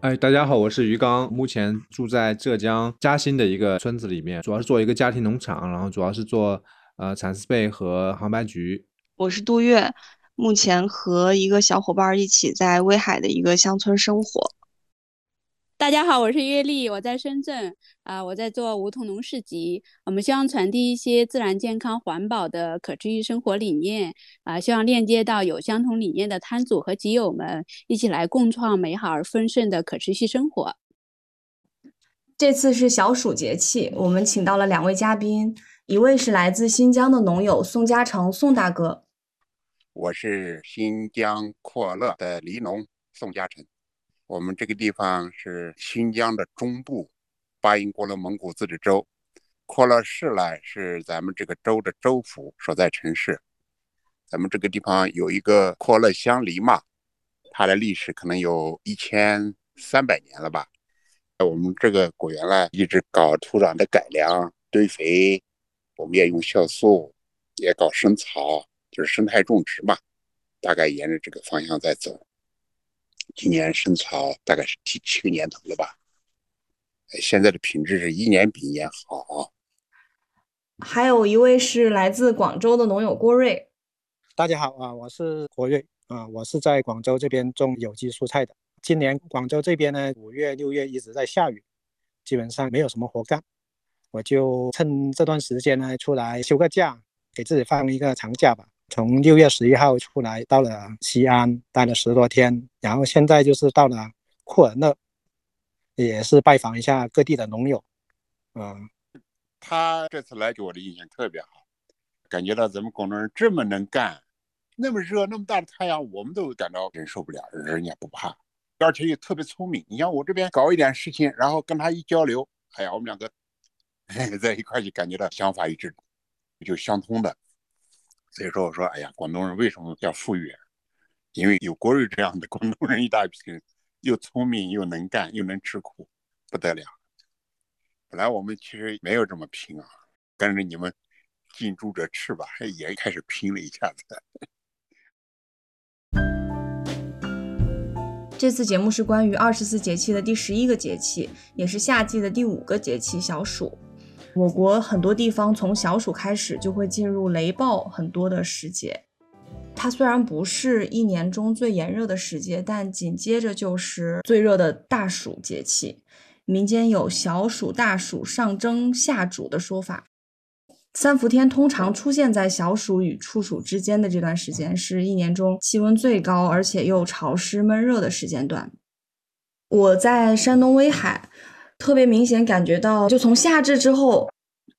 哎，大家好，我是于刚，目前住在浙江嘉兴的一个村子里面，主要是做一个家庭农场，然后主要是做呃蚕丝被和杭白菊。我是杜月，目前和一个小伙伴一起在威海的一个乡村生活。大家好，我是月丽，我在深圳啊，我在做梧桐农市集。我们希望传递一些自然、健康、环保的可持续生活理念啊，希望链接到有相同理念的摊主和集友们，一起来共创美好而丰盛的可持续生活。这次是小暑节气，我们请到了两位嘉宾，一位是来自新疆的农友宋嘉诚，宋大哥。我是新疆阔勒的黎农宋嘉诚。我们这个地方是新疆的中部，巴音郭勒蒙古自治州，库勒市呢是咱们这个州的州府所在城市。咱们这个地方有一个阔勒乡梨嘛，它的历史可能有一千三百年了吧。我们这个果园呢一直搞土壤的改良、堆肥，我们也用酵素，也搞生草，就是生态种植嘛，大概沿着这个方向在走。今年生草大概是第七个年头了吧，现在的品质是一年比一年好。还有一位是来自广州的农友郭瑞，大家好啊，我是郭瑞啊，我是在广州这边种有机蔬菜的。今年广州这边呢，五月六月一直在下雨，基本上没有什么活干，我就趁这段时间呢出来休个假，给自己放一个长假吧。从六月十一号出来，到了西安待了十多天，然后现在就是到了库尔勒，也是拜访一下各地的农友。嗯，他这次来给我的印象特别好，感觉到咱们广东人这么能干，那么热那么大的太阳，我们都感到忍受不了，人家不怕，而且又特别聪明。你像我这边搞一点事情，然后跟他一交流，哎呀，我们两个 在一块就感觉到想法一致，就相通的。所以说，我说，哎呀，广东人为什么叫富裕？因为有郭瑞这样的广东人一大批人，又聪明又能干又能吃苦，不得了。本来我们其实没有这么拼啊，跟着你们近朱者赤吧，也开始拼了一下子。这次节目是关于二十四节气的第十一个节气，也是夏季的第五个节气——小暑。我国很多地方从小暑开始就会进入雷暴很多的时节，它虽然不是一年中最炎热的时节，但紧接着就是最热的大暑节气。民间有小暑、大暑、上蒸、下煮的说法。三伏天通常出现在小暑与处暑之间的这段时间，是一年中气温最高而且又潮湿闷热的时间段。我在山东威海。特别明显感觉到，就从夏至之后，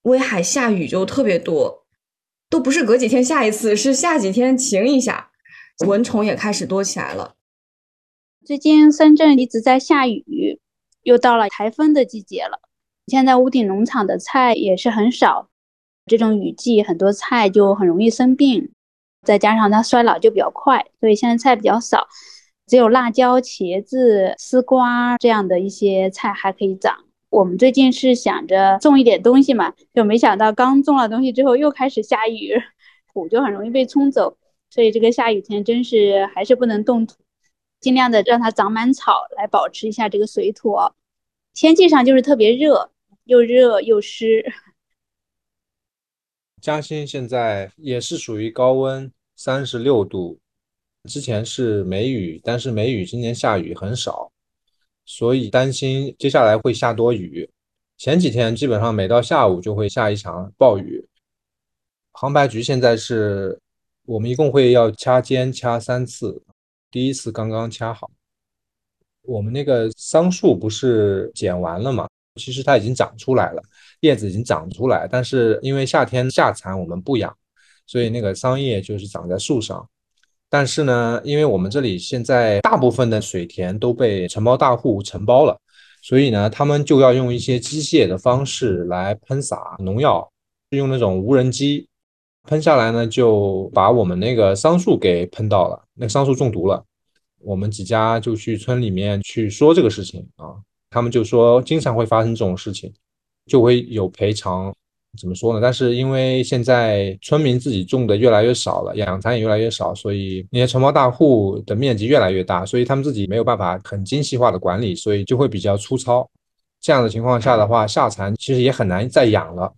威海下雨就特别多，都不是隔几天下一次，是下几天晴一下，蚊虫也开始多起来了。最近深圳一直在下雨，又到了台风的季节了。现在屋顶农场的菜也是很少，这种雨季很多菜就很容易生病，再加上它衰老就比较快，所以现在菜比较少。只有辣椒、茄子、丝瓜这样的一些菜还可以长。我们最近是想着种一点东西嘛，就没想到刚种了东西之后又开始下雨，土就很容易被冲走。所以这个下雨天真是还是不能动土，尽量的让它长满草来保持一下这个水土。天气上就是特别热，又热又湿。嘉兴现在也是属于高温，三十六度。之前是梅雨，但是梅雨今年下雨很少，所以担心接下来会下多雨。前几天基本上每到下午就会下一场暴雨。杭白菊现在是我们一共会要掐尖掐三次，第一次刚刚掐好。我们那个桑树不是剪完了嘛？其实它已经长出来了，叶子已经长出来，但是因为夏天夏蚕我们不养，所以那个桑叶就是长在树上。但是呢，因为我们这里现在大部分的水田都被承包大户承包了，所以呢，他们就要用一些机械的方式来喷洒农药，用那种无人机喷下来呢，就把我们那个桑树给喷到了，那桑树中毒了。我们几家就去村里面去说这个事情啊，他们就说经常会发生这种事情，就会有赔偿。怎么说呢？但是因为现在村民自己种的越来越少了，养蚕也越来越少，所以那些承包大户的面积越来越大，所以他们自己没有办法很精细化的管理，所以就会比较粗糙。这样的情况下的话，夏蚕其实也很难再养了。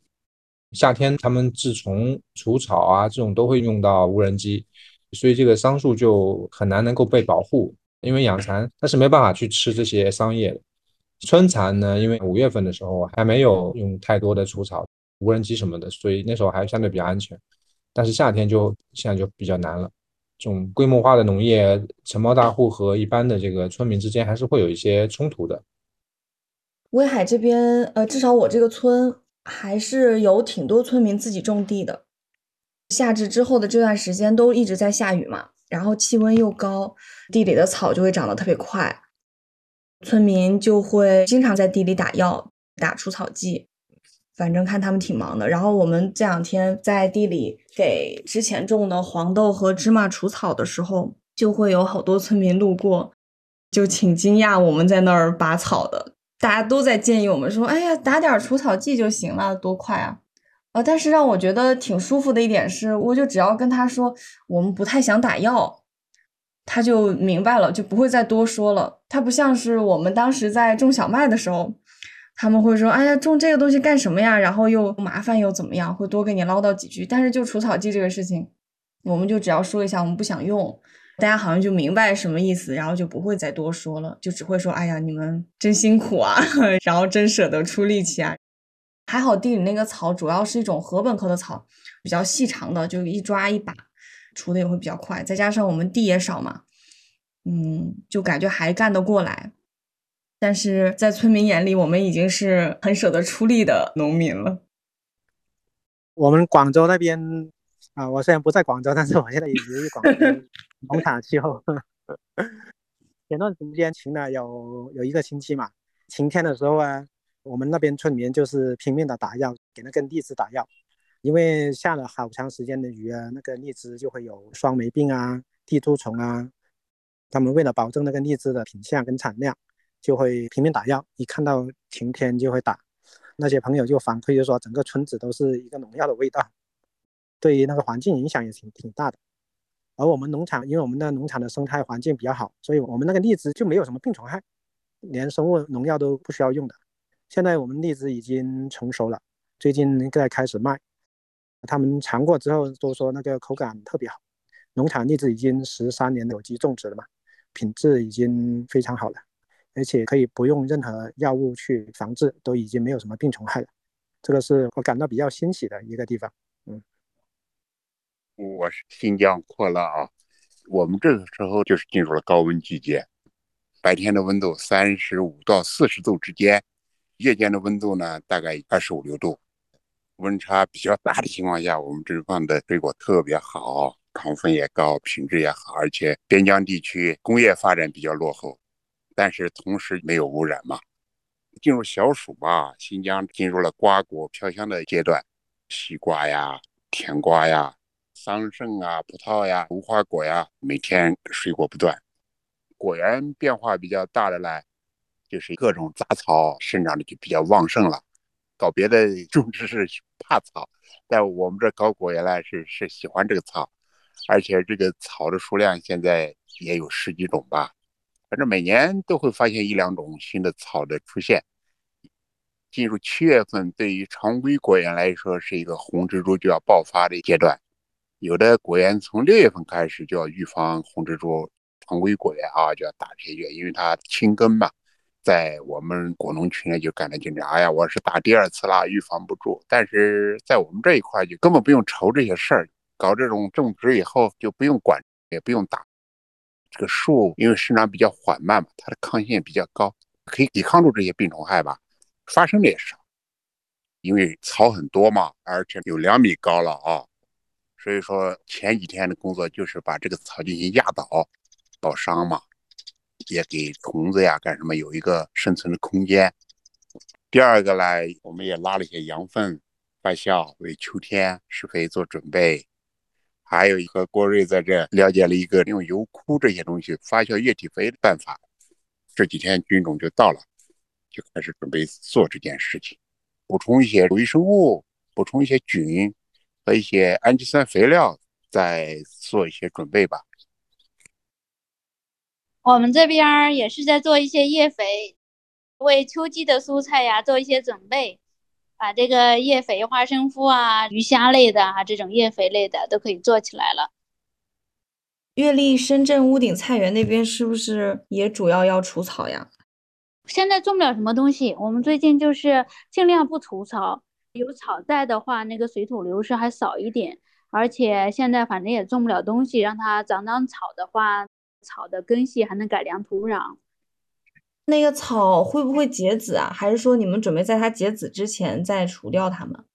夏天他们治虫除草啊，这种都会用到无人机，所以这个桑树就很难能够被保护。因为养蚕它是没办法去吃这些桑叶的。春蚕呢，因为五月份的时候还没有用太多的除草。无人机什么的，所以那时候还相对比较安全。但是夏天就现在就比较难了。这种规模化的农业，承包大户和一般的这个村民之间还是会有一些冲突的。威海这边，呃，至少我这个村还是有挺多村民自己种地的。夏至之后的这段时间都一直在下雨嘛，然后气温又高，地里的草就会长得特别快，村民就会经常在地里打药，打除草剂。反正看他们挺忙的，然后我们这两天在地里给之前种的黄豆和芝麻除草的时候，就会有好多村民路过，就挺惊讶我们在那儿拔草的。大家都在建议我们说：“哎呀，打点除草剂就行了，多快啊！”呃，但是让我觉得挺舒服的一点是，我就只要跟他说我们不太想打药，他就明白了，就不会再多说了。他不像是我们当时在种小麦的时候。他们会说：“哎呀，种这个东西干什么呀？然后又麻烦又怎么样？会多给你唠叨几句。但是就除草剂这个事情，我们就只要说一下，我们不想用，大家好像就明白什么意思，然后就不会再多说了，就只会说：哎呀，你们真辛苦啊，然后真舍得出力气啊。还好地里那个草主要是一种禾本科的草，比较细长的，就一抓一把，除的也会比较快。再加上我们地也少嘛，嗯，就感觉还干得过来。”但是在村民眼里，我们已经是很舍得出力的农民了。我们广州那边啊，我虽然不在广州，但是我现在也由于广州 农场气候，前段时间晴了有有一个星期嘛，晴天的时候啊，我们那边村民就是拼命的打药，给那个荔枝打药，因为下了好长时间的雨啊，那个荔枝就会有霜霉病啊、地蛀虫啊，他们为了保证那个荔枝的品相跟产量。就会拼命打药，一看到晴天就会打。那些朋友就反馈就说，整个村子都是一个农药的味道，对于那个环境影响也挺挺大的。而我们农场，因为我们的农场的生态环境比较好，所以我们那个荔枝就没有什么病虫害，连生物农药都不需要用的。现在我们荔枝已经成熟了，最近在开始卖。他们尝过之后都说那个口感特别好。农场荔枝已经十三年有机种植了嘛，品质已经非常好了。而且可以不用任何药物去防治，都已经没有什么病虫害了，这个是我感到比较欣喜的一个地方。嗯，我是新疆扩乐啊，我们这个时候就是进入了高温季节，白天的温度三十五到四十度之间，夜间的温度呢大概二十五六度，温差比较大的情况下，我们这放的水果特别好，糖分也高，品质也好，而且边疆地区工业发展比较落后。但是同时没有污染嘛？进入小暑吧，新疆进入了瓜果飘香的阶段，西瓜呀、甜瓜呀、桑葚啊、葡萄呀、无花果呀，每天水果不断。果园变化比较大的呢，就是各种杂草生长的就比较旺盛了。搞别的种植是怕草，但我们这搞果园呢是是喜欢这个草，而且这个草的数量现在也有十几种吧。反正每年都会发现一两种新的草的出现。进入七月份，对于常规果园来说是一个红蜘蛛就要爆发的阶段。有的果园从六月份开始就要预防红蜘蛛，常规果园啊就要打这些，因为它清根嘛。在我们果农群里就感到紧张，哎呀，我是打第二次啦，预防不住。但是在我们这一块就根本不用愁这些事儿，搞这种种植以后就不用管，也不用打。这个树因为生长比较缓慢嘛，它的抗性也比较高，可以抵抗住这些病虫害吧，发生的也少。因为草很多嘛，而且有两米高了啊，所以说前几天的工作就是把这个草进行压倒，倒伤嘛，也给虫子呀干什么有一个生存的空间。第二个呢，我们也拉了一些羊粪，发酵，为秋天施肥做准备。还有和郭瑞在这了解了一个用油枯这些东西发酵液体肥的办法。这几天菌种就到了，就开始准备做这件事情，补充一些微生物，补充一些菌和一些氨基酸肥料，再做一些准备吧。我们这边也是在做一些叶肥，为秋季的蔬菜呀做一些准备，把这个叶肥、花生麸啊、鱼虾类的啊这种叶肥类的都可以做起来了。月丽深圳屋顶菜园那边是不是也主要要除草呀？现在种不了什么东西，我们最近就是尽量不除草，有草在的话，那个水土流失还少一点。而且现在反正也种不了东西，让它长长草的话。草的根系还能改良土壤，那个草会不会结籽啊？还是说你们准备在它结籽之前再除掉它们？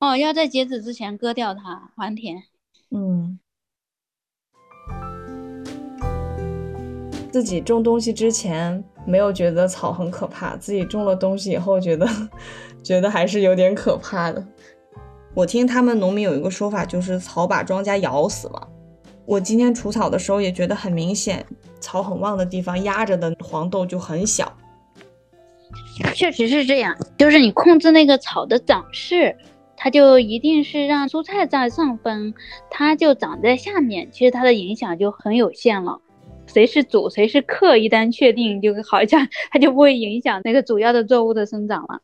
哦，要在结籽之前割掉它，还田。嗯，自己种东西之前没有觉得草很可怕，自己种了东西以后觉得 觉得还是有点可怕的。我听他们农民有一个说法，就是草把庄稼咬死了。我今天除草的时候也觉得很明显，草很旺的地方压着的黄豆就很小。确实是这样，就是你控制那个草的长势，它就一定是让蔬菜在上分，它就长在下面。其实它的影响就很有限了。谁是主，谁是客，一旦确定，就好像 它就不会影响那个主要的作物的生长了。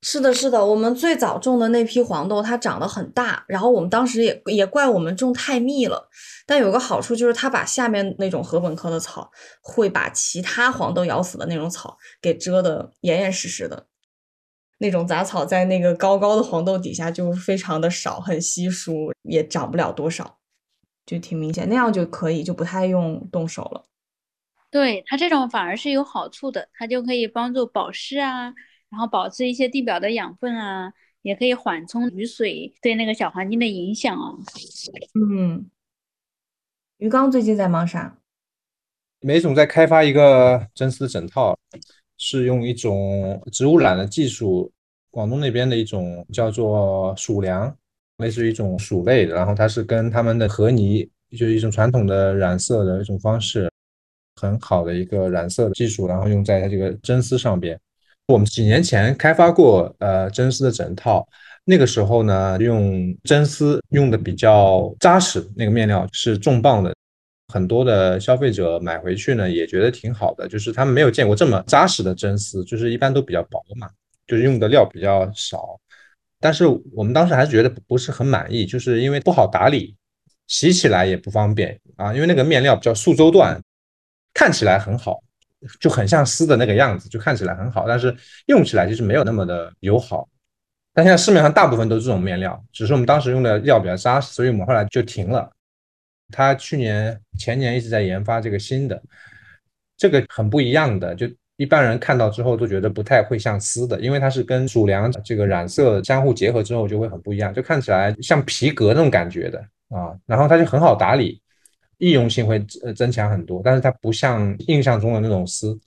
是的，是的，我们最早种的那批黄豆，它长得很大，然后我们当时也也怪我们种太密了。但有个好处就是，它把下面那种禾本科的草，会把其他黄豆咬死的那种草给遮得严严实实的。那种杂草在那个高高的黄豆底下就非常的少，很稀疏，也长不了多少，就挺明显。那样就可以，就不太用动手了。对它这种反而是有好处的，它就可以帮助保湿啊。然后保持一些地表的养分啊，也可以缓冲雨水对那个小环境的影响啊。嗯，鱼缸最近在忙啥？梅总在开发一个真丝枕套，是用一种植物染的技术，广东那边的一种叫做鼠粮，类似于一种鼠类的。然后它是跟他们的河泥，就是一种传统的染色的一种方式，很好的一个染色的技术，然后用在它这个真丝上边。我们几年前开发过呃真丝的枕套，那个时候呢用真丝用的比较扎实，那个面料是重磅的，很多的消费者买回去呢也觉得挺好的，就是他们没有见过这么扎实的真丝，就是一般都比较薄嘛，就是用的料比较少，但是我们当时还是觉得不是很满意，就是因为不好打理，洗起来也不方便啊，因为那个面料比较速周段，看起来很好。就很像丝的那个样子，就看起来很好，但是用起来其实没有那么的友好。但现在市面上大部分都是这种面料，只是我们当时用的料比较扎实，所以我们后来就停了。他去年前年一直在研发这个新的，这个很不一样的，就一般人看到之后都觉得不太会像丝的，因为它是跟主粮这个染色相互结合之后就会很不一样，就看起来像皮革那种感觉的啊，然后它就很好打理。易用性会呃增强很多，但是它不像印象中的那种丝，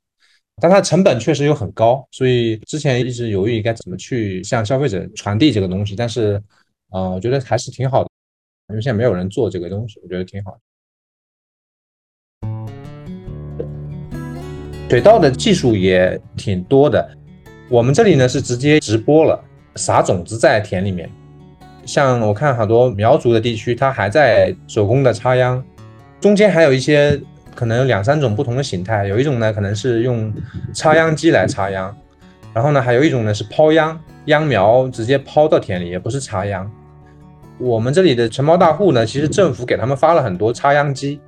但它成本确实又很高，所以之前一直犹豫该怎么去向消费者传递这个东西，但是，呃，我觉得还是挺好的，因为现在没有人做这个东西，我觉得挺好。水稻的技术也挺多的，我们这里呢是直接直播了，撒种子在田里面，像我看好多苗族的地区，它还在手工的插秧。中间还有一些可能有两三种不同的形态，有一种呢可能是用插秧机来插秧，然后呢还有一种呢是抛秧，秧苗直接抛到田里，也不是插秧。我们这里的承包大户呢，其实政府给他们发了很多插秧机，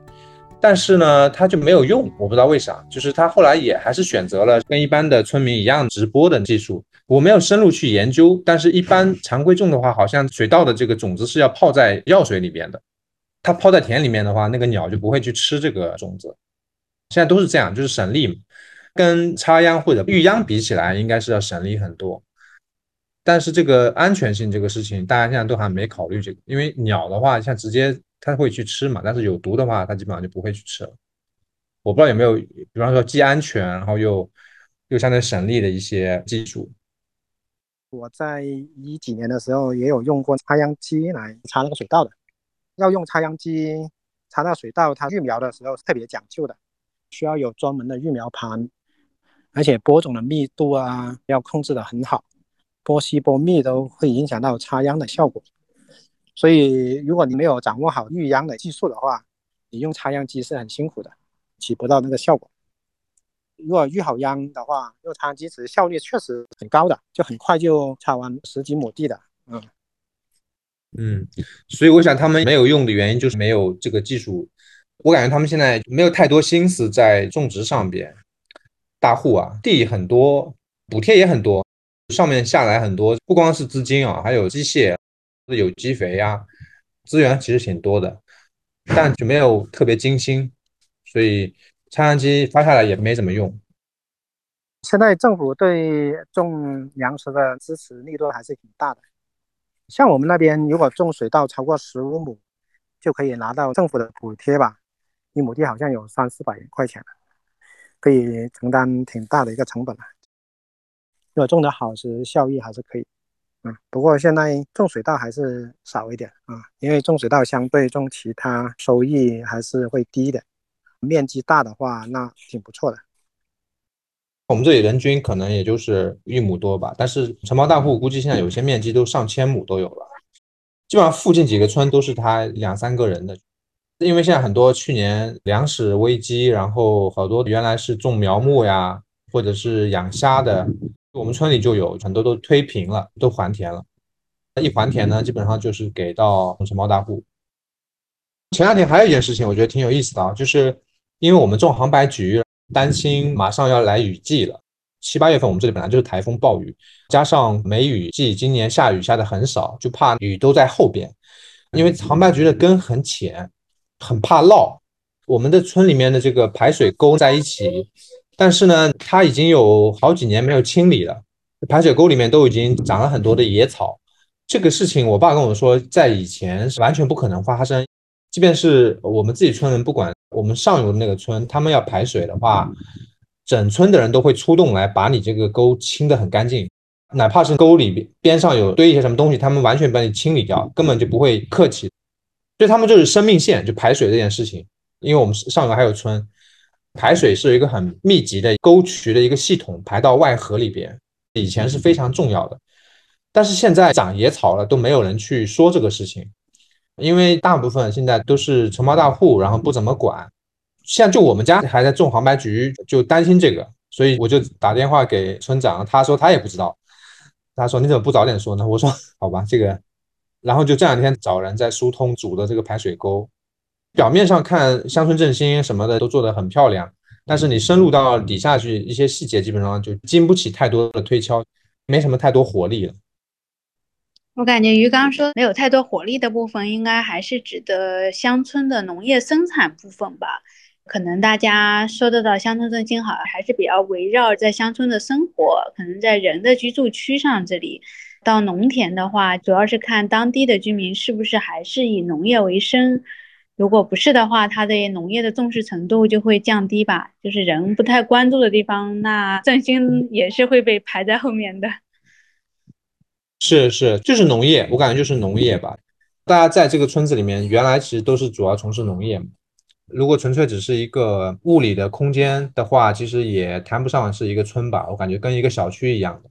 但是呢他就没有用，我不知道为啥，就是他后来也还是选择了跟一般的村民一样直播的技术。我没有深入去研究，但是一般常规种的话，好像水稻的这个种子是要泡在药水里边的。它抛在田里面的话，那个鸟就不会去吃这个种子。现在都是这样，就是省力嘛。跟插秧或者育秧比起来，应该是要省力很多。但是这个安全性这个事情，大家现在都还没考虑这个，因为鸟的话，像直接它会去吃嘛，但是有毒的话，它基本上就不会去吃了。我不知道有没有，比方说既安全，然后又又相对省力的一些技术。我在一几年的时候也有用过插秧机来插那个水稻的，要用插秧机插到水稻，它育苗的时候特别讲究的，需要有专门的育苗盘，而且播种的密度啊要控制的很好，播稀播密都会影响到插秧的效果。所以如果你没有掌握好育秧的技术的话，你用插秧机是很辛苦的，起不到那个效果。如果育好秧的话，用插秧机其实效率确实很高的，就很快就插完十几亩地的。嗯嗯，所以我想他们没有用的原因就是没有这个技术。我感觉他们现在没有太多心思在种植上边。大户啊，地很多，补贴也很多，上面下来很多，不光是资金啊，还有机械、有机肥呀，资源其实挺多的，但就没有特别精心，所以。插秧机发下来也没怎么用。现在政府对种粮食的支持力度还是挺大的。像我们那边，如果种水稻超过十五亩，就可以拿到政府的补贴吧，一亩地好像有三四百块钱，可以承担挺大的一个成本了。如果种得好，其实效益还是可以。嗯，不过现在种水稻还是少一点啊，因为种水稻相对种其他收益还是会低一点。面积大的话，那挺不错的。我们这里人均可能也就是一亩多吧，但是承包大户估计现在有些面积都上千亩都有了。基本上附近几个村都是他两三个人的，因为现在很多去年粮食危机，然后好多原来是种苗木呀，或者是养虾的，我们村里就有很多都推平了，都还田了。一还田呢，基本上就是给到承包大户。前两天还有一件事情，我觉得挺有意思的啊，就是。因为我们种杭白菊，担心马上要来雨季了。七八月份我们这里本来就是台风暴雨，加上梅雨季，今年下雨下的很少，就怕雨都在后边。因为杭白菊的根很浅，很怕涝。我们的村里面的这个排水沟在一起，但是呢，它已经有好几年没有清理了，排水沟里面都已经长了很多的野草。这个事情，我爸跟我说，在以前是完全不可能发生。即便是我们自己村人，不管我们上游的那个村，他们要排水的话，整村的人都会出动来把你这个沟清得很干净，哪怕是沟里边边上有堆一些什么东西，他们完全把你清理掉，根本就不会客气。对他们就是生命线，就排水这件事情。因为我们上游还有村，排水是一个很密集的沟渠的一个系统，排到外河里边，以前是非常重要的。但是现在长野草了，都没有人去说这个事情。因为大部分现在都是承包大户，然后不怎么管。现在就我们家还在种黄白菊，就担心这个，所以我就打电话给村长，他说他也不知道。他说你怎么不早点说呢？我说好吧，这个。然后就这两天找人在疏通主的这个排水沟。表面上看乡村振兴什么的都做得很漂亮，但是你深入到底下去，一些细节基本上就经不起太多的推敲，没什么太多活力了。我感觉鱼刚说没有太多活力的部分，应该还是指的乡村的农业生产部分吧。可能大家说的到乡村振兴好像，还是比较围绕在乡村的生活，可能在人的居住区上这里。到农田的话，主要是看当地的居民是不是还是以农业为生。如果不是的话，他对农业的重视程度就会降低吧。就是人不太关注的地方，那 振兴也是会被排在后面的。是是，就是农业，我感觉就是农业吧。大家在这个村子里面，原来其实都是主要从事农业。如果纯粹只是一个物理的空间的话，其实也谈不上是一个村吧。我感觉跟一个小区一样的。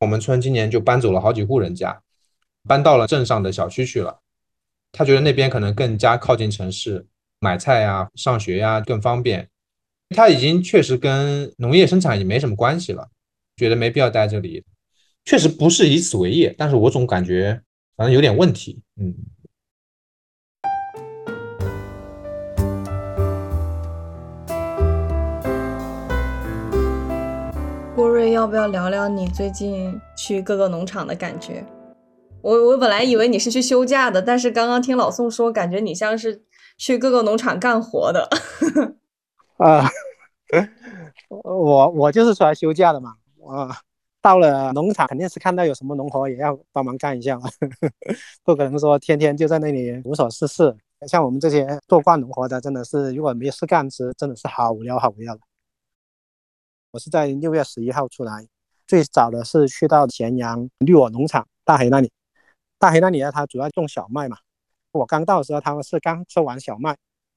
我们村今年就搬走了好几户人家，搬到了镇上的小区去了。他觉得那边可能更加靠近城市，买菜呀、上学呀更方便。他已经确实跟农业生产也没什么关系了，觉得没必要待这里。确实不是以此为业，但是我总感觉反正有点问题。嗯。郭瑞，要不要聊聊你最近去各个农场的感觉？我我本来以为你是去休假的，但是刚刚听老宋说，感觉你像是去各个农场干活的。啊，我我就是出来休假的嘛，啊。到了农场，肯定是看到有什么农活也要帮忙干一下嘛，不可能说天天就在那里无所事事。像我们这些做惯农活的，真的是如果没事干时，真的是好无聊，好无聊的。我是在六月十一号出来，最早的是去到咸阳绿我农场大黑那里，大黑那里呢，他主要种小麦嘛。我刚到的时候，他们是刚收完小麦，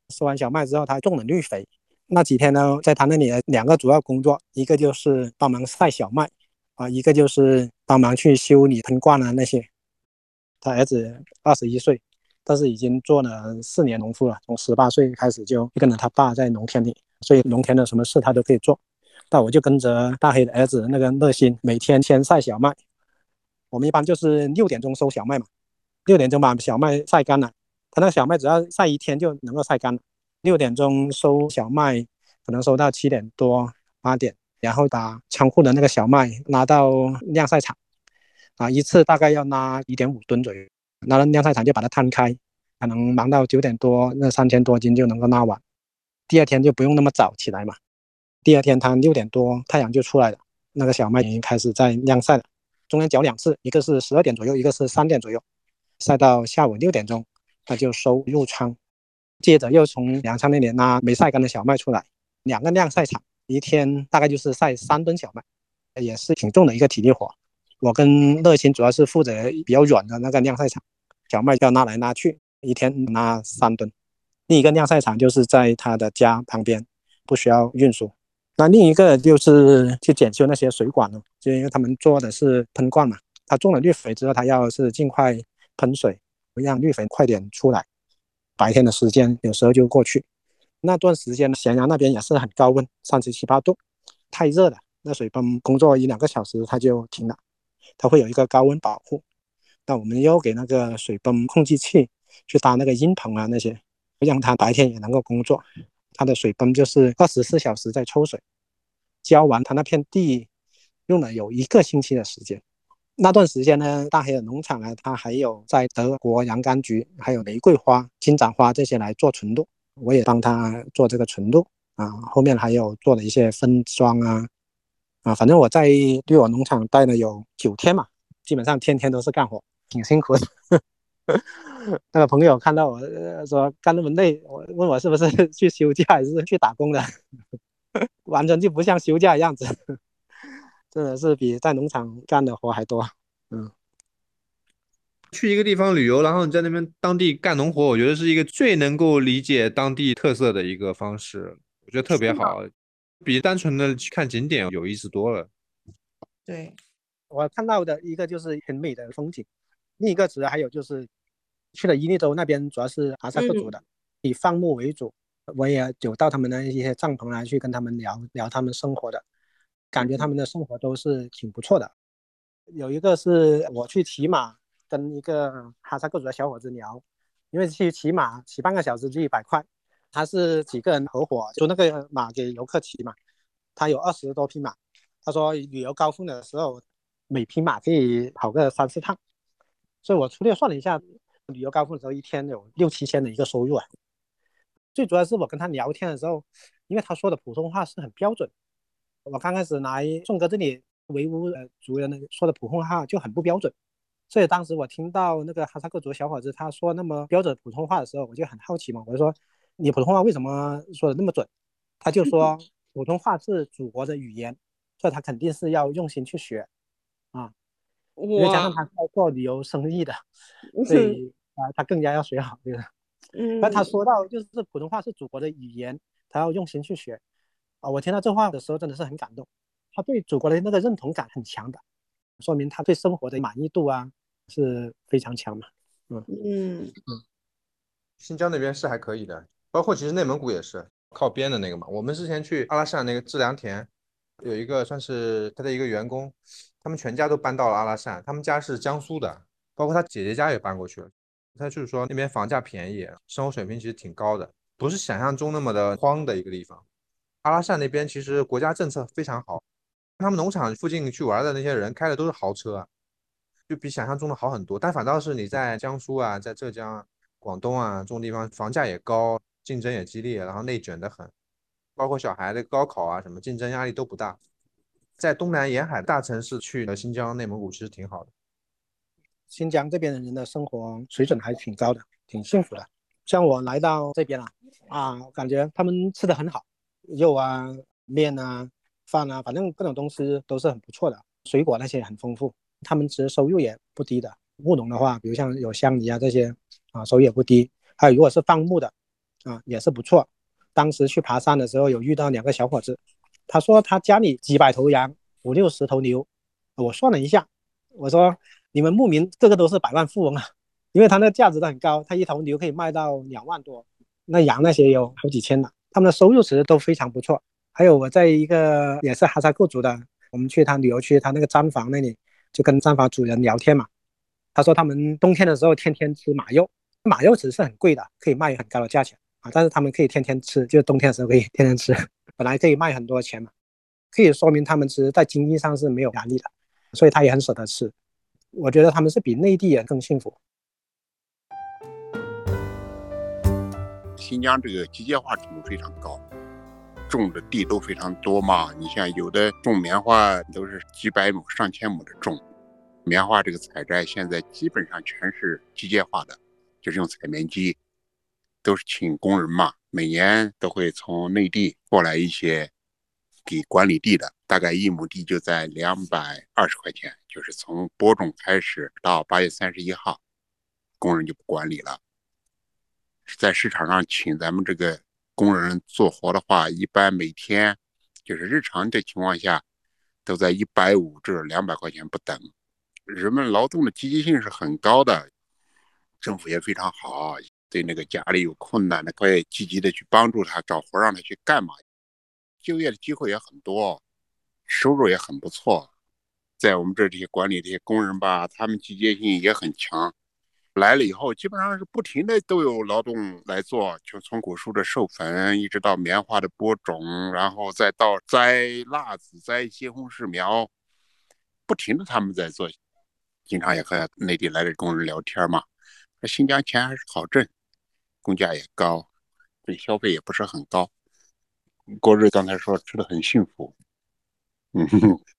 收完小麦之后，他种了绿肥。那几天呢，在他那里两个主要工作，一个就是帮忙晒小麦，啊，一个就是帮忙去修理喷灌啊那些。他儿子二十一岁，但是已经做了四年农夫了，从十八岁开始就跟着他爸在农田里，所以农田的什么事他都可以做。那我就跟着大黑的儿子那个乐心，每天先晒小麦。我们一般就是六点钟收小麦嘛，六点钟把小麦晒干了。他那个小麦只要晒一天就能够晒干了。六点钟收小麦，可能收到七点多八点，然后把仓库的那个小麦拉到晾晒场，啊，一次大概要拉一点五吨左右。拉到晾晒场就把它摊开，可能忙到九点多，那三千多斤就能够拉完。第二天就不用那么早起来嘛。第二天，他六点多太阳就出来了，那个小麦已经开始在晾晒了。中间搅两次，一个是十二点左右，一个是三点左右，晒到下午六点钟，他就收入仓。接着又从粮仓那里拉没晒干的小麦出来，两个晾晒场，一天大概就是晒三吨小麦，也是挺重的一个体力活。我跟乐清主要是负责比较软的那个晾晒场，小麦要拉来拉去，一天拉三吨。另一个晾晒场就是在他的家旁边，不需要运输。那另一个就是去检修那些水管了，就因为他们做的是喷灌嘛，他种了绿肥之后，他要是尽快喷水，让绿肥快点出来。白天的时间有时候就过去，那段时间咸阳那边也是很高温，三十七八度，太热了。那水泵工作一两个小时它就停了，它会有一个高温保护。那我们又给那个水泵控制器去搭那个阴棚啊那些，让它白天也能够工作。它的水泵就是二十四小时在抽水，浇完它那片地，用了有一个星期的时间。那段时间呢，大黑的农场呢，它还有在德国洋甘菊、还有玫瑰花、金盏花这些来做纯露，我也帮他做这个纯露啊。后面还有做了一些分装啊，啊，反正我在绿我农场待了有九天嘛，基本上天天都是干活，挺辛苦的。那个朋友看到我说干那么累，我问我是不是去休假还是去打工的，完全就不像休假的样子，真的是比在农场干的活还多。嗯，去一个地方旅游，然后你在那边当地干农活，我觉得是一个最能够理解当地特色的一个方式，我觉得特别好，比单纯的去看景点有意思多了。对，我看到的一个就是很美的风景。另一个主要还有就是去了伊利州那边，主要是哈萨克族的，以放牧为主。我也有到他们的一些帐篷来去跟他们聊聊他们生活的，感觉他们的生活都是挺不错的。有一个是我去骑马，跟一个哈萨克族的小伙子聊，因为去骑马骑半个小时就一百块，他是几个人合伙租那个马给游客骑嘛，他有二十多匹马，他说旅游高峰的时候，每匹马可以跑个三四趟。所以我粗略算了一下，旅游高峰的时候一天有六七千的一个收入啊。最主要是我跟他聊天的时候，因为他说的普通话是很标准。我刚开始来宋哥这里维吾尔族人说的普通话就很不标准，所以当时我听到那个哈萨克族小伙子他说那么标准普通话的时候，我就很好奇嘛，我就说你普通话为什么说的那么准？他就 说普通话是祖国的语言，所以他肯定是要用心去学啊。因为加上他是做旅游生意的，所以啊，他更加要学好这个。嗯，那他说到就是普通话是祖国的语言，他要用心去学啊。我听到这话的时候真的是很感动，他对祖国的那个认同感很强的，说明他对生活的满意度啊是非常强嘛。嗯嗯嗯，新疆那边是还可以的，包括其实内蒙古也是靠边的那个嘛。我们之前去阿拉善那个制良田，有一个算是他的一个员工。他们全家都搬到了阿拉善，他们家是江苏的，包括他姐姐家也搬过去了。他就是说那边房价便宜，生活水平其实挺高的，不是想象中那么的荒的一个地方。阿拉善那边其实国家政策非常好，他们农场附近去玩的那些人开的都是豪车，就比想象中的好很多。但反倒是你在江苏啊，在浙江、广东啊这种地方，房价也高，竞争也激烈，然后内卷的很，包括小孩的高考啊什么，竞争压力都不大。在东南沿海大城市去的新疆、内蒙古其实挺好的。新疆这边的人的生活水准还挺高的，挺幸福的。像我来到这边了，啊，感觉他们吃的很好，肉啊、面啊、饭啊，反正各种东西都是很不错的。水果那些很丰富，他们其实收入也不低的。务农的话，比如像有香梨啊这些啊，收入也不低。还有如果是放牧的啊，也是不错。当时去爬山的时候，有遇到两个小伙子，他说他家里几百头羊，五六十头牛。我算了一下，我说你们牧民个个都是百万富翁啊，因为他那价值都很高，他一头牛可以卖到两万多，那羊那些有好几千呢，他们的收入其实都非常不错。还有我在一个也是哈萨克族的，我们去他旅游区，他那个毡房那里就跟毡房主人聊天嘛，他说他们冬天的时候天天吃马肉，马肉其实是很贵的，可以卖很高的价钱。啊！但是他们可以天天吃，就是冬天的时候可以天天吃，本来可以卖很多钱嘛，可以说明他们其实在经济上是没有压力的，所以他也很舍得吃。我觉得他们是比内地人更幸福。新疆这个机械化程度非常高，种的地都非常多嘛。你像有的种棉花都是几百亩、上千亩的种，棉花这个采摘现在基本上全是机械化的，就是用采棉机。都是请工人嘛，每年都会从内地过来一些给管理地的，大概一亩地就在两百二十块钱，就是从播种开始到八月三十一号，工人就不管理了。在市场上请咱们这个工人做活的话，一般每天就是日常的情况下，都在一百五至两百块钱不等。人们劳动的积极性是很高的，政府也非常好。对那个家里有困难的，可以积极的去帮助他找活，让他去干嘛，就业的机会也很多，收入也很不错。在我们这这些管理这些工人吧，他们积极性也很强。来了以后，基本上是不停的都有劳动来做，就从果树的授粉，一直到棉花的播种，然后再到摘辣子、摘西红柿苗，不停的他们在做。经常也和内地来的工人聊天嘛，说新疆钱还是好挣。工价也高，对消费也不是很高，过日刚才说吃的很幸福，嗯，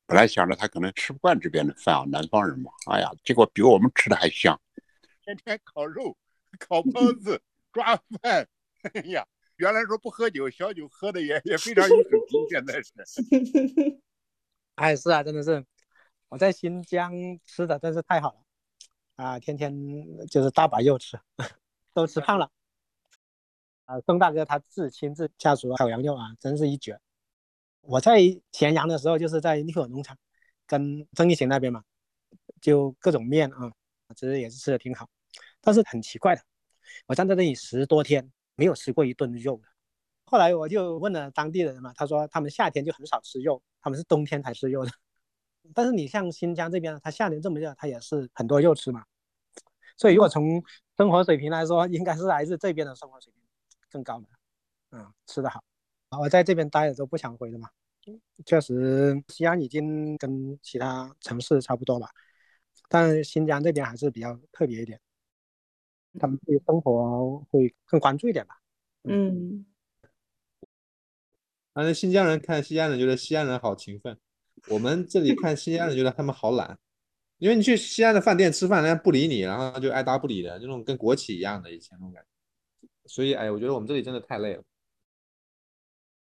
本来想着他可能吃不惯这边的饭啊，南方人嘛，哎呀，结果比我们吃的还香，天天烤肉、烤包子、抓饭，哎呀，原来说不喝酒，小酒喝的也也非常有水平，现在是，哎，是啊，真的是，我在新疆吃的真是太好了，啊，天天就是大把肉吃，都吃胖了。啊，宋大哥他自亲自下厨烤羊肉啊，真是一绝。我在咸阳的时候，就是在利口农场，跟曾一贤那边嘛，就各种面啊，其实也是吃的挺好。但是很奇怪的，我站在那里十多天，没有吃过一顿肉的。后来我就问了当地人嘛，他说他们夏天就很少吃肉，他们是冬天才吃肉的。但是你像新疆这边，他夏天这么热，他也是很多肉吃嘛。所以如果从生活水平来说，应该是来自这边的生活水平。更高的，嗯，吃的好，我在这边待着都不想回了嘛。确实，西安已经跟其他城市差不多了，但新疆这边还是比较特别一点，他们对生活会更关注一点吧。嗯，反正新疆人看西安人觉得西安人好勤奋，我们这里 看西安人觉得他们好懒，因为你去西安的饭店吃饭，人家不理你，然后就爱答不理的，这种跟国企一样的以前那种感觉。所以，哎，我觉得我们这里真的太累了。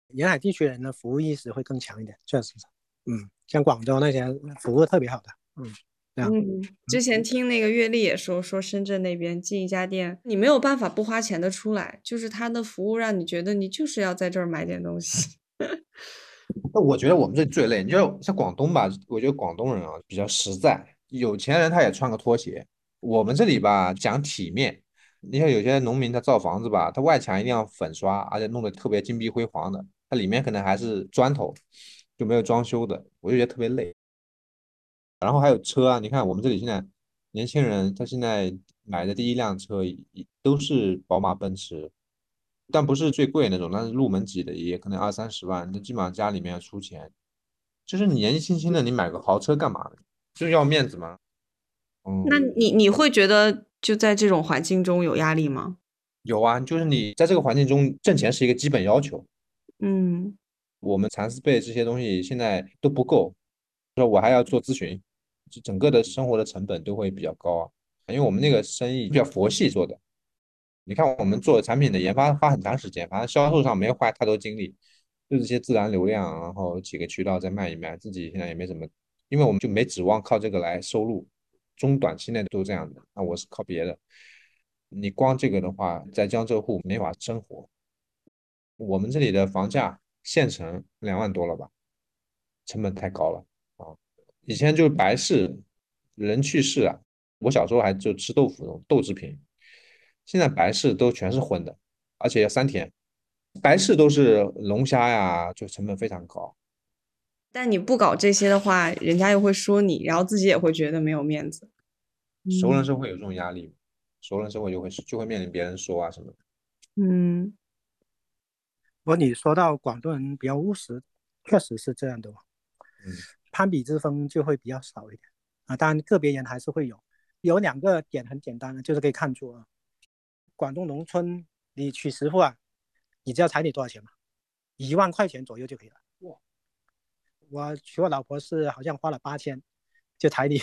沿海地区人的服务意识会更强一点，确实是。嗯，像广州那些服务特别好的，嗯，嗯。之前听那个月丽也说，说深圳那边进一家店，你没有办法不花钱的出来，就是他的服务让你觉得你就是要在这儿买点东西。那我觉得我们这里最累，你就像广东吧，我觉得广东人啊比较实在，有钱人他也穿个拖鞋。我们这里吧讲体面。你像有些农民他造房子吧，他外墙一定要粉刷，而且弄得特别金碧辉煌的，它里面可能还是砖头，就没有装修的，我就觉得特别累。然后还有车啊，你看我们这里现在年轻人他现在买的第一辆车都是宝马、奔驰，但不是最贵那种，但是入门级的也可能二三十万，那基本上家里面要出钱。就是你年纪轻轻的，你买个豪车干嘛？就是要面子吗？嗯，那你你会觉得？就在这种环境中有压力吗？有啊，就是你在这个环境中挣钱是一个基本要求。嗯，我们蚕丝被这些东西现在都不够，说我还要做咨询，就整个的生活的成本都会比较高啊。因为我们那个生意比较佛系做的，你看我们做产品的研发花很长时间，反正销售上没有花太多精力，就这些自然流量，然后几个渠道再卖一卖，自己现在也没怎么因为我们就没指望靠这个来收入，中短期内都这样的。那我是靠别的，你光这个的话，在江浙沪没法生活。我们这里的房价县城两万多了吧，成本太高了啊！以前就是白事，人去世啊，我小时候还就吃豆腐那种豆制品，现在白事都全是荤的，而且要三天。白事都是龙虾呀，就成本非常高。但你不搞这些的话，人家又会说你，然后自己也会觉得没有面子。熟人社会有这种压力，熟人社会就会就会面临别人说啊什么的。嗯。不过你说到广东人比较务实，确实是这样的。嗯，攀比之风就会比较少一点啊。当然，个别人还是会有。有两个点很简单的，就是可以看出啊，广东农村你娶媳妇啊，你知道彩礼多少钱吗？一万块钱左右就可以了。哇！我娶我老婆是好像花了八千，就彩礼，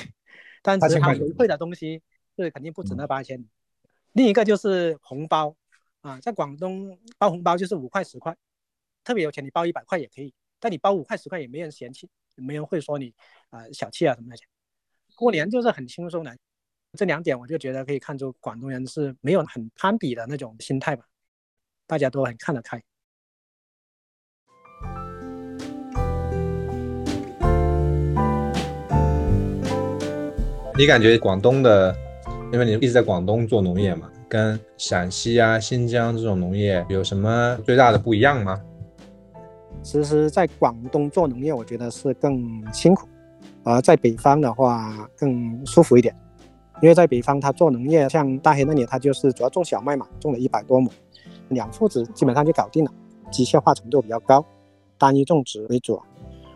但是他回馈的东西是肯定不止那八千。另一个就是红包。啊，在广东包红包就是五块十块，特别有钱你包一百块也可以，但你包五块十块也没人嫌弃，没人会说你啊小气啊什么那些。过年就是很轻松的，这两点我就觉得可以看出广东人是没有很攀比的那种心态吧，大家都很看得开。你感觉广东的，因为你一直在广东做农业嘛？跟陕西啊、新疆这种农业有什么最大的不一样吗？其实，在广东做农业，我觉得是更辛苦；而在北方的话，更舒服一点。因为在北方，他做农业，像大黑那里，他就是主要种小麦嘛，种了一百多亩，两父子基本上就搞定了，机械化程度比较高，单一种植为主。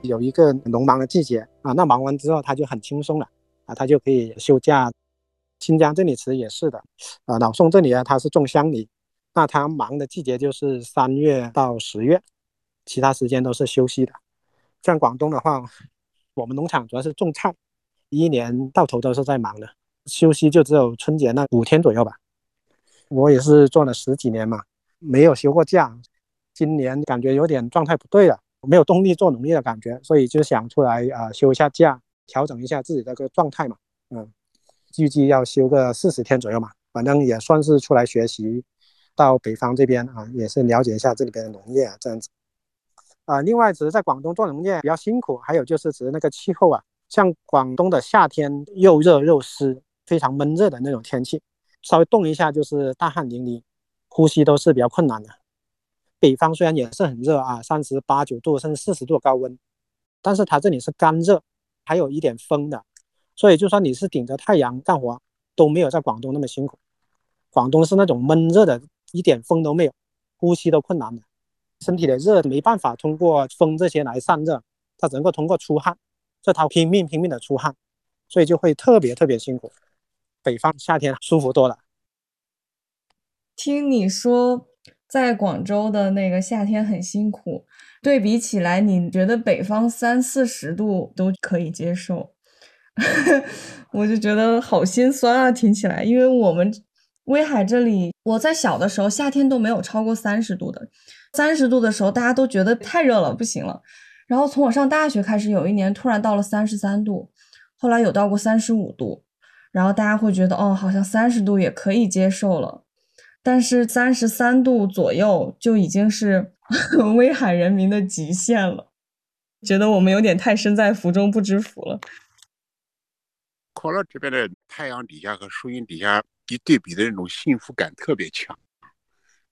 有一个农忙的季节啊，那忙完之后他就很轻松了啊，他就可以休假。新疆这里其实也是的，啊，老宋这里啊，他是种香梨，那他忙的季节就是三月到十月，其他时间都是休息的。像广东的话，我们农场主要是种菜，一年到头都是在忙的，休息就只有春节那五天左右吧。我也是做了十几年嘛，没有休过假，今年感觉有点状态不对了，没有动力做农业的感觉，所以就想出来啊休一下假，调整一下自己这个状态嘛，嗯。预计要休个四十天左右嘛，反正也算是出来学习，到北方这边啊，也是了解一下这里边的农业啊，这样子。啊，另外只是在广东做农业比较辛苦，还有就是只是那个气候啊，像广东的夏天又热又湿，非常闷热的那种天气，稍微动一下就是大汗淋漓，呼吸都是比较困难的。北方虽然也是很热啊，三十八九度甚至四十度高温，但是它这里是干热，还有一点风的。所以，就算你是顶着太阳干活，都没有在广东那么辛苦。广东是那种闷热的，一点风都没有，呼吸都困难的，身体的热没办法通过风这些来散热，它只能够通过出汗，所以它拼命拼命的出汗，所以就会特别特别辛苦。北方夏天舒服多了。听你说，在广州的那个夏天很辛苦，对比起来，你觉得北方三四十度都可以接受？我就觉得好心酸啊，听起来，因为我们威海这里，我在小的时候夏天都没有超过三十度的，三十度的时候大家都觉得太热了，不行了。然后从我上大学开始，有一年突然到了三十三度，后来有到过三十五度，然后大家会觉得哦，好像三十度也可以接受了，但是三十三度左右就已经是 威海人民的极限了，觉得我们有点太身在福中不知福了。可乐这边的太阳底下和树荫底下一对比的那种幸福感特别强。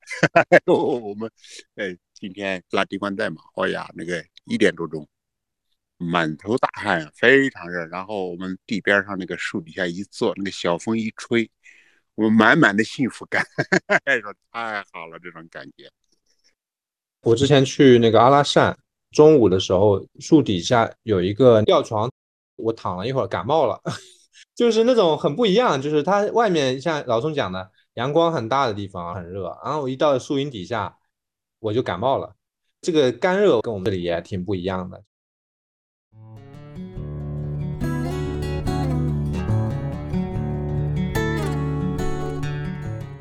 我们哎今天拉地灌带嘛，哎呀那个一点多钟，满头大汗，非常热。然后我们地边上那个树底下一坐，那个小风一吹，我们满满的幸福感，说太好了这种感觉。我之前去那个阿拉善，中午的时候树底下有一个吊床，我躺了一会儿，感冒了。就是那种很不一样，就是它外面像老宋讲的，阳光很大的地方很热，然后我一到树荫底下，我就感冒了。这个干热跟我们这里也挺不一样的。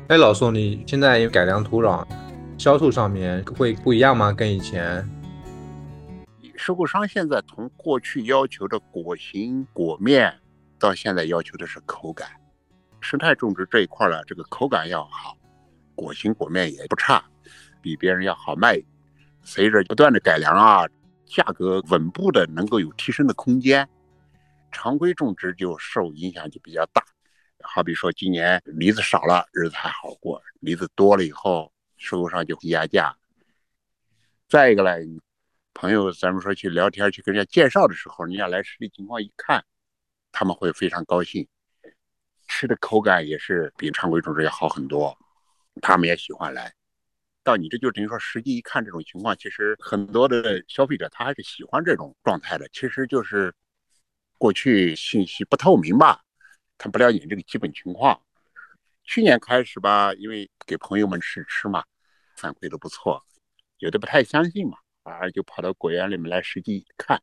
哎，老宋，你现在改良土壤，销售上面会不一样吗？跟以前？收购商现在从过去要求的果形果面，到现在要求的是口感。生态种植这一块呢，这个口感要好，果形果面也不差，比别人要好卖。随着不断的改良啊，价格稳步的能够有提升的空间。常规种植就受影响就比较大。好比说今年梨子少了，日子还好过；梨子多了以后，收购商就会压价。再一个呢，朋友咱们说去聊天去跟人家介绍的时候，人家来实地情况一看，他们会非常高兴，吃的口感也是比常规种植要好很多，他们也喜欢来。到你这就等于说实际一看这种情况，其实很多的消费者他还是喜欢这种状态的。其实就是过去信息不透明吧。他不了解这个基本情况。去年开始吧，因为给朋友们试吃嘛，反馈都不错，有的不太相信嘛，啊，就跑到果园里面来实际看。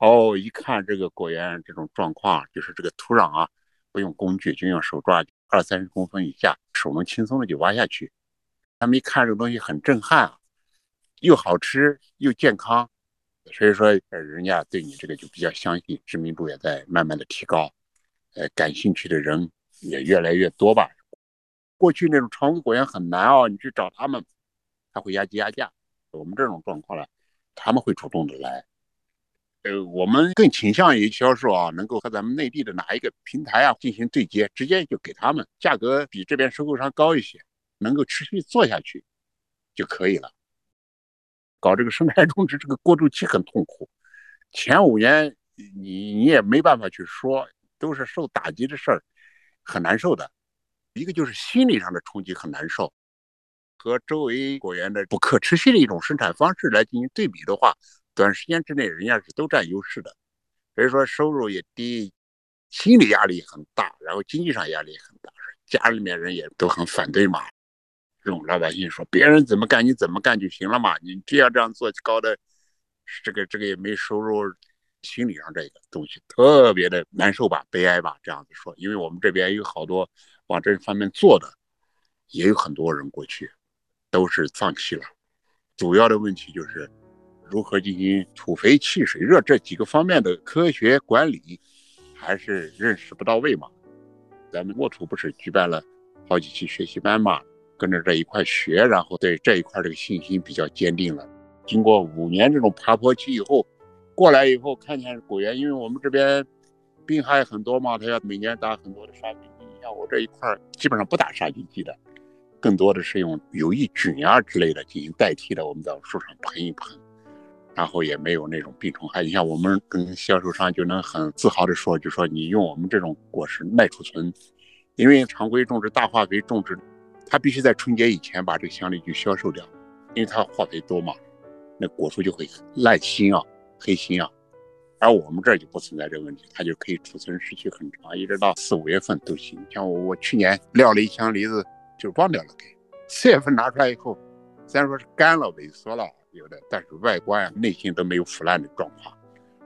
哦，一看这个果园这种状况，就是这个土壤啊，不用工具，就用手抓，二三十公分以下，手能轻松的就挖下去。他们一看这个东西很震撼啊，又好吃又健康，所以说人家对你这个就比较相信，知名度也在慢慢的提高。呃，感兴趣的人也越来越多吧。过去那种常规果园很难哦，你去找他们，他会压低压价。我们这种状况呢，他们会主动的来。呃，我们更倾向于销售啊，能够和咱们内地的哪一个平台啊进行对接，直接就给他们，价格比这边收购商高一些，能够持续做下去就可以了。搞这个生态种植，这个过渡期很痛苦，前五年你你也没办法去说。都是受打击的事儿，很难受的。一个就是心理上的冲击很难受，和周围果园的不可持续的一种生产方式来进行对比的话，短时间之内人家是都占优势的。所以说收入也低，心理压力很大，然后经济上压力很大，家里面人也都很反对嘛。这种老百姓说别人怎么干你怎么干就行了嘛，你只要这样做，搞的这个这个也没收入。心理上这个东西特别的难受吧，悲哀吧，这样子说，因为我们这边有好多往这方面做的，也有很多人过去都是放弃了。主要的问题就是如何进行土肥气水热这几个方面的科学管理，还是认识不到位嘛。咱们沃土不是举办了好几期学习班嘛，跟着这一块学，然后对这一块这个信心比较坚定了。经过五年这种爬坡期以后。过来以后看见果园，因为我们这边病害很多嘛，他要每年打很多的杀菌剂。像我这一块基本上不打杀菌剂的，更多的是用有益菌啊之类的进行代替的。我们在树上喷一喷，然后也没有那种病虫害。你像我们跟销售商就能很自豪的说，就说你用我们这种果实耐储存，因为常规种植大化肥种植，它必须在春节以前把这个香梨就销售掉，因为它化肥多嘛，那果树就会烂心啊。黑心啊，而我们这儿就不存在这个问题，它就可以储存时期很长，一直到四五月份都行。像我，我去年撂了一箱梨子，就忘掉了给。四月份拿出来以后，虽然说是干了、萎缩了，有的，但是外观啊、内心都没有腐烂的状况，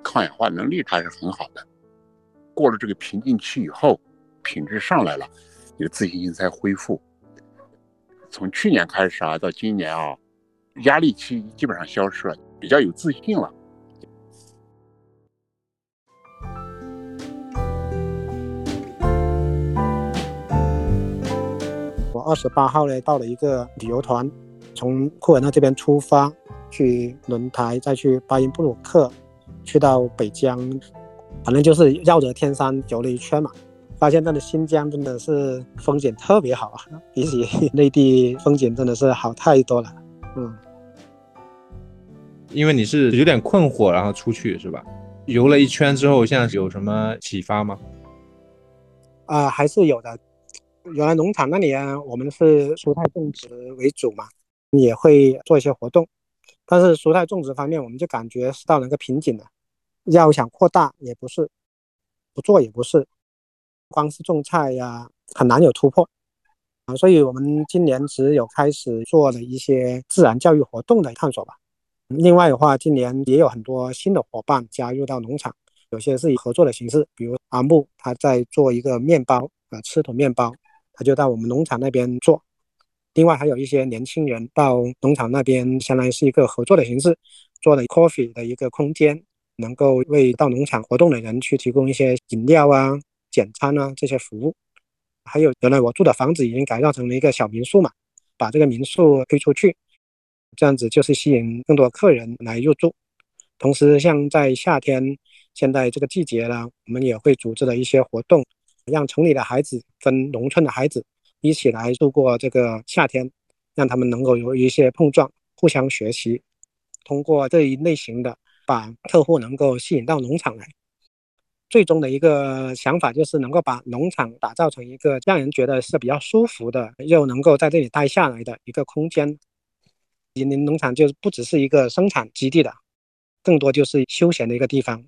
抗氧化能力还是很好的。过了这个瓶颈期以后，品质上来了，你的自信心才恢复。从去年开始啊，到今年啊，压力期基本上消失了，比较有自信了。我二十八号呢，到了一个旅游团，从库尔纳这边出发，去轮台，再去巴音布鲁克，去到北疆，反正就是绕着天山游了一圈嘛。发现真的新疆真的是风景特别好啊，比起内地风景真的是好太多了。嗯，因为你是有点困惑，然后出去是吧？游了一圈之后，现在有什么启发吗？啊，还是有的。原来农场那里啊，我们是蔬菜种植为主嘛，也会做一些活动，但是蔬菜种植方面，我们就感觉是到了一个瓶颈了。要想扩大也不是，不做也不是，光是种菜呀，很难有突破啊。所以我们今年只有开始做了一些自然教育活动的探索吧。另外的话，今年也有很多新的伙伴加入到农场，有些是以合作的形式，比如阿木他在做一个面包啊，吃土面包。他就到我们农场那边做，另外还有一些年轻人到农场那边，相当于是一个合作的形式，做了 coffee 的一个空间，能够为到农场活动的人去提供一些饮料啊、简餐啊这些服务。还有原来我住的房子已经改造成了一个小民宿嘛，把这个民宿推出去，这样子就是吸引更多客人来入住。同时，像在夏天，现在这个季节呢，我们也会组织了一些活动，让城里的孩子跟农村的孩子。一起来度过这个夏天，让他们能够有一些碰撞，互相学习。通过这一类型的，把客户能够吸引到农场来。最终的一个想法就是能够把农场打造成一个让人觉得是比较舒服的，又能够在这里待下来的一个空间。林林农场就不只是一个生产基地的，更多就是休闲的一个地方。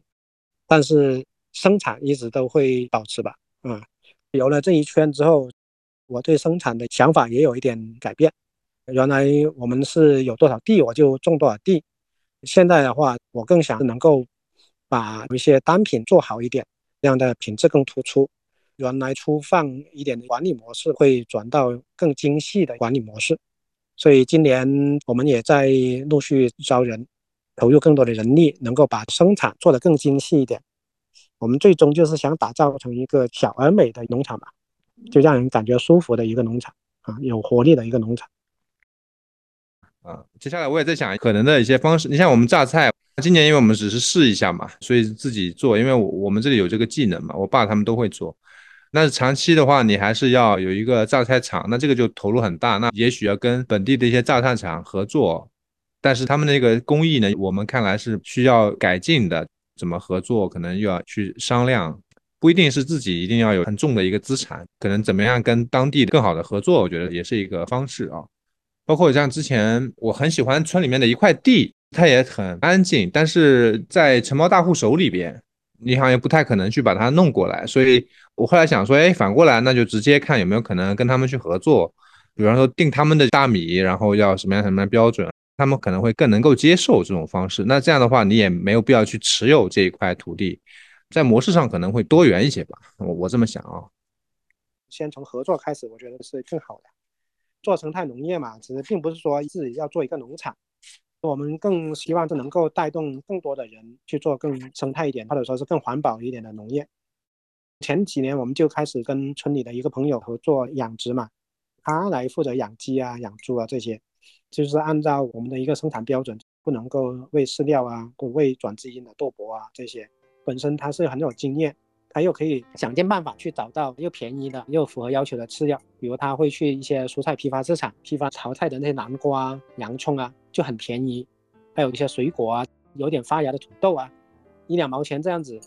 但是生产一直都会保持吧，啊，有了这一圈之后。我对生产的想法也有一点改变，原来我们是有多少地我就种多少地，现在的话我更想能够把一些单品做好一点，这样的品质更突出。原来粗放一点的管理模式会转到更精细的管理模式，所以今年我们也在陆续招人，投入更多的人力，能够把生产做得更精细一点。我们最终就是想打造成一个小而美的农场吧。就让人感觉舒服的一个农场啊，有活力的一个农场啊。接下来我也在想可能的一些方式。你像我们榨菜，今年因为我们只是试一下嘛，所以自己做，因为我我们这里有这个技能嘛，我爸他们都会做。那长期的话，你还是要有一个榨菜厂，那这个就投入很大。那也许要跟本地的一些榨菜厂合作，但是他们那个工艺呢，我们看来是需要改进的。怎么合作，可能又要去商量。不一定是自己一定要有很重的一个资产，可能怎么样跟当地更好的合作，我觉得也是一个方式啊。包括像之前我很喜欢村里面的一块地，它也很安静，但是在承包大户手里边，你好像不太可能去把它弄过来。所以我后来想说，哎，反过来那就直接看有没有可能跟他们去合作，比方说定他们的大米，然后要什么样什么样标准，他们可能会更能够接受这种方式。那这样的话，你也没有必要去持有这一块土地。在模式上可能会多元一些吧，我我这么想啊。先从合作开始，我觉得是更好的。做生态农业嘛，其实并不是说自己要做一个农场，我们更希望是能够带动更多的人去做更生态一点，或者说是更环保一点的农业。前几年我们就开始跟村里的一个朋友合作养殖嘛，他来负责养鸡啊、养猪啊这些，就是按照我们的一个生产标准，不能够喂饲料啊，不喂转基因的豆粕啊这些。本身他是很有经验，他又可以想尽办法去找到又便宜的又符合要求的饲料，比如他会去一些蔬菜批发市场批发炒菜的那些南瓜啊、洋葱啊，就很便宜。还有一些水果啊，有点发芽的土豆啊，一两毛钱这样子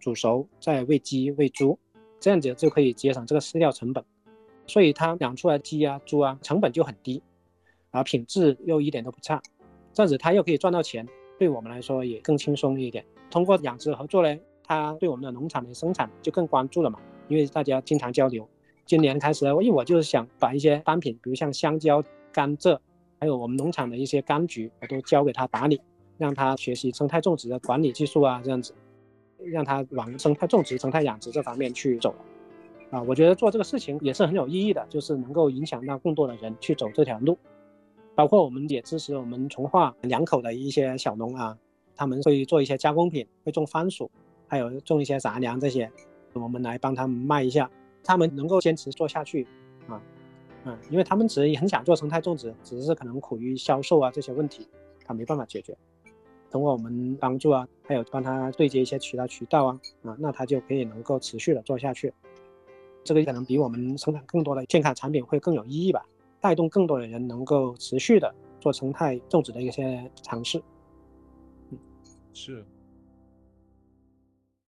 煮熟再喂鸡喂猪，这样子就可以节省这个饲料成本。所以他养出来鸡啊、猪啊成本就很低，然后品质又一点都不差，这样子他又可以赚到钱，对我们来说也更轻松一点。通过养殖合作呢，他对我们的农场的生产就更关注了嘛，因为大家经常交流。今年开始，因为我就是想把一些单品，比如像香蕉、甘蔗，还有我们农场的一些柑橘，我都交给他打理，让他学习生态种植的管理技术啊，这样子，让他往生态种植、生态养殖这方面去走。啊，我觉得做这个事情也是很有意义的，就是能够影响到更多的人去走这条路，包括我们也支持我们从化两口的一些小农啊。他们会做一些加工品，会种番薯，还有种一些杂粮这些，我们来帮他们卖一下，他们能够坚持做下去，啊，嗯，因为他们只是很想做生态种植，只是可能苦于销售啊这些问题，他没办法解决。通过我们帮助啊，还有帮他对接一些渠道渠道啊，啊，那他就可以能够持续的做下去。这个可能比我们生产更多的健康产品会更有意义吧，带动更多的人能够持续的做生态种植的一些尝试。是。